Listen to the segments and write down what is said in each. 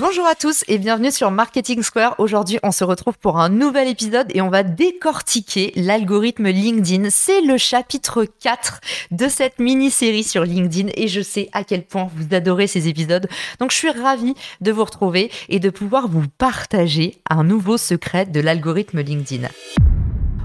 Bonjour à tous et bienvenue sur Marketing Square. Aujourd'hui, on se retrouve pour un nouvel épisode et on va décortiquer l'algorithme LinkedIn. C'est le chapitre 4 de cette mini-série sur LinkedIn et je sais à quel point vous adorez ces épisodes. Donc, je suis ravie de vous retrouver et de pouvoir vous partager un nouveau secret de l'algorithme LinkedIn.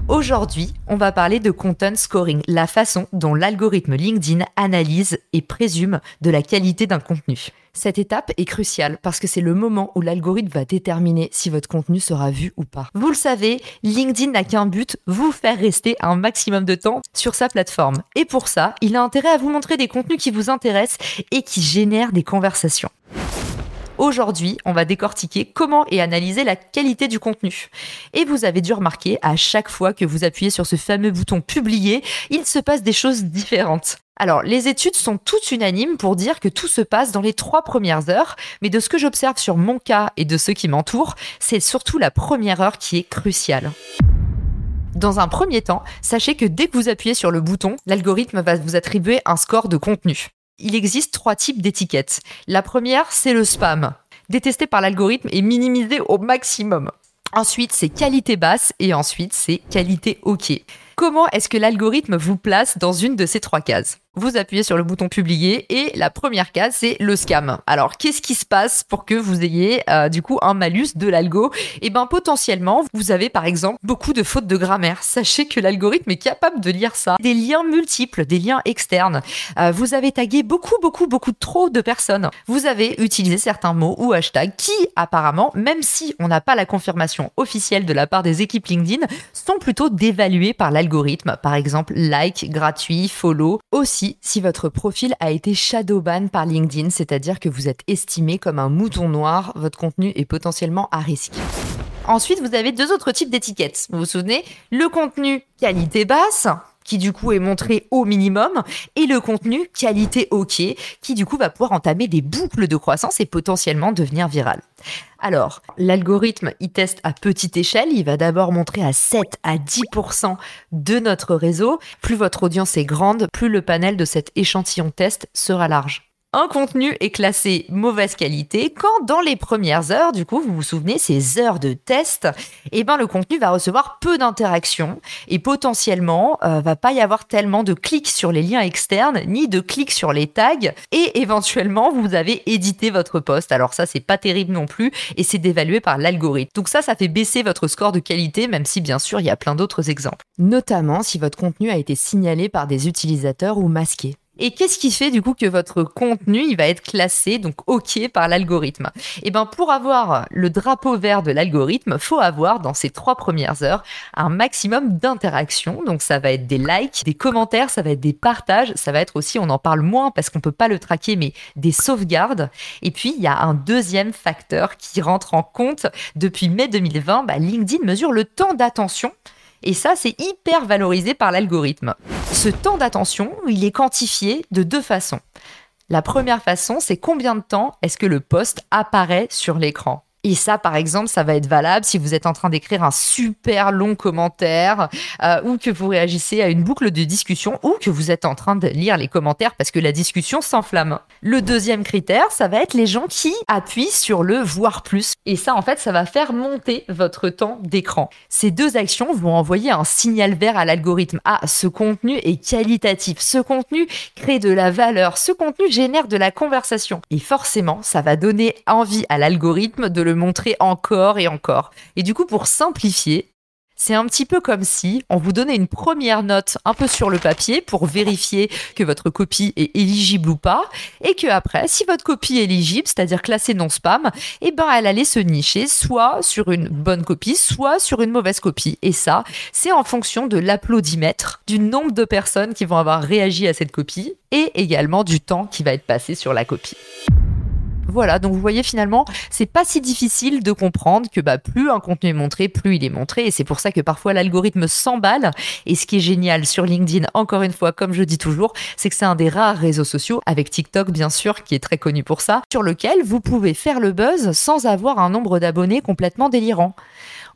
Aujourd'hui, on va parler de content scoring, la façon dont l'algorithme LinkedIn analyse et présume de la qualité d'un contenu. Cette étape est cruciale parce que c'est le moment où l'algorithme va déterminer si votre contenu sera vu ou pas. Vous le savez, LinkedIn n'a qu'un but, vous faire rester un maximum de temps sur sa plateforme. Et pour ça, il a intérêt à vous montrer des contenus qui vous intéressent et qui génèrent des conversations. Aujourd'hui, on va décortiquer comment et analyser la qualité du contenu. Et vous avez dû remarquer, à chaque fois que vous appuyez sur ce fameux bouton publier, il se passe des choses différentes. Alors, les études sont toutes unanimes pour dire que tout se passe dans les trois premières heures, mais de ce que j'observe sur mon cas et de ceux qui m'entourent, c'est surtout la première heure qui est cruciale. Dans un premier temps, sachez que dès que vous appuyez sur le bouton, l'algorithme va vous attribuer un score de contenu. Il existe trois types d'étiquettes. La première, c'est le spam, détesté par l'algorithme et minimisé au maximum. Ensuite, c'est qualité basse et ensuite, c'est qualité OK. Comment est-ce que l'algorithme vous place dans une de ces trois cases? Vous appuyez sur le bouton publier et la première case c'est le scam. Alors qu'est-ce qui se passe pour que vous ayez euh, du coup un malus de l'algo? Eh ben potentiellement vous avez par exemple beaucoup de fautes de grammaire. Sachez que l'algorithme est capable de lire ça. Des liens multiples, des liens externes. Euh, vous avez tagué beaucoup beaucoup beaucoup trop de personnes. Vous avez utilisé certains mots ou hashtags qui apparemment, même si on n'a pas la confirmation officielle de la part des équipes LinkedIn, sont plutôt dévalués par l'algorithme. Par exemple like gratuit, follow aussi si votre profil a été shadowban par LinkedIn, c'est-à-dire que vous êtes estimé comme un mouton noir, votre contenu est potentiellement à risque. Ensuite, vous avez deux autres types d'étiquettes. Vous vous souvenez? Le contenu qualité basse, qui du coup est montré au minimum, et le contenu qualité OK, qui du coup va pouvoir entamer des boucles de croissance et potentiellement devenir viral. Alors, l'algorithme, il teste à petite échelle. Il va d'abord montrer à 7 à 10% de notre réseau. Plus votre audience est grande, plus le panel de cet échantillon test sera large un contenu est classé mauvaise qualité quand dans les premières heures, du coup, vous vous souvenez, ces heures de test, eh ben, le contenu va recevoir peu d'interactions et potentiellement euh, va pas y avoir tellement de clics sur les liens externes ni de clics sur les tags et éventuellement vous avez édité votre poste. Alors ça, c'est pas terrible non plus et c'est dévalué par l'algorithme. Donc ça, ça fait baisser votre score de qualité, même si bien sûr, il y a plein d'autres exemples. Notamment si votre contenu a été signalé par des utilisateurs ou masqué. Et qu'est-ce qui fait du coup que votre contenu il va être classé donc OK par l'algorithme? Eh ben pour avoir le drapeau vert de l'algorithme, faut avoir dans ces trois premières heures un maximum d'interactions. Donc ça va être des likes, des commentaires, ça va être des partages, ça va être aussi on en parle moins parce qu'on peut pas le traquer mais des sauvegardes. Et puis il y a un deuxième facteur qui rentre en compte depuis mai 2020, bah, LinkedIn mesure le temps d'attention et ça, c'est hyper valorisé par l'algorithme. Ce temps d'attention, il est quantifié de deux façons. La première façon, c'est combien de temps est-ce que le poste apparaît sur l'écran? Et ça, par exemple, ça va être valable si vous êtes en train d'écrire un super long commentaire euh, ou que vous réagissez à une boucle de discussion ou que vous êtes en train de lire les commentaires parce que la discussion s'enflamme. Le deuxième critère, ça va être les gens qui appuient sur le voir plus. Et ça, en fait, ça va faire monter votre temps d'écran. Ces deux actions vont envoyer un signal vert à l'algorithme. Ah, ce contenu est qualitatif. Ce contenu crée de la valeur. Ce contenu génère de la conversation. Et forcément, ça va donner envie à l'algorithme de le montrer encore et encore. Et du coup, pour simplifier, C'est un petit peu comme si on vous donnait une première note un peu sur le papier pour vérifier que votre copie est éligible ou pas, et que après, si votre copie est éligible, c'est-à-dire classée non spam, eh ben elle allait se nicher soit sur une bonne copie, soit sur une mauvaise copie. Et ça, c'est en fonction de l'applaudimètre, du nombre de personnes qui vont avoir réagi à cette copie, et également du temps qui va être passé sur la copie. Voilà, donc vous voyez finalement, c'est pas si difficile de comprendre que bah, plus un contenu est montré, plus il est montré. Et c'est pour ça que parfois l'algorithme s'emballe. Et ce qui est génial sur LinkedIn, encore une fois, comme je dis toujours, c'est que c'est un des rares réseaux sociaux, avec TikTok bien sûr, qui est très connu pour ça, sur lequel vous pouvez faire le buzz sans avoir un nombre d'abonnés complètement délirant.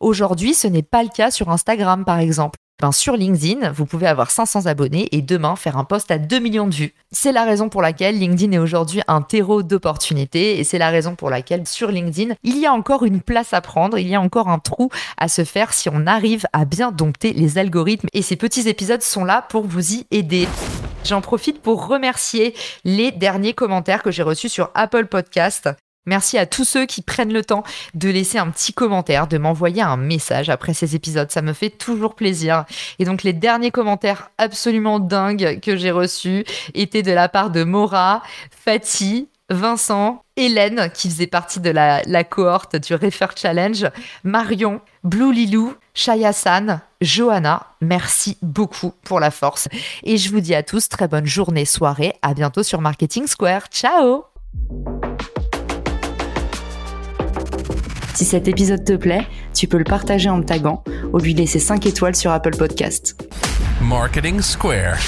Aujourd'hui, ce n'est pas le cas sur Instagram, par exemple. Ben, sur LinkedIn, vous pouvez avoir 500 abonnés et demain faire un post à 2 millions de vues. C'est la raison pour laquelle LinkedIn est aujourd'hui un terreau d'opportunités et c'est la raison pour laquelle sur LinkedIn, il y a encore une place à prendre, il y a encore un trou à se faire si on arrive à bien dompter les algorithmes et ces petits épisodes sont là pour vous y aider. J'en profite pour remercier les derniers commentaires que j'ai reçus sur Apple Podcast. Merci à tous ceux qui prennent le temps de laisser un petit commentaire, de m'envoyer un message après ces épisodes. Ça me fait toujours plaisir. Et donc les derniers commentaires absolument dingues que j'ai reçus étaient de la part de Mora, Fatih, Vincent, Hélène, qui faisait partie de la, cohorte du Refer Challenge, Marion, Blue Lilou, Shayasan, Johanna. Merci beaucoup pour la force. Et je vous dis à tous très bonne journée, soirée. À bientôt sur Marketing Square. Ciao! Si cet épisode te plaît, tu peux le partager en me taguant ou lui laisser 5 étoiles sur Apple Podcast. Marketing Square.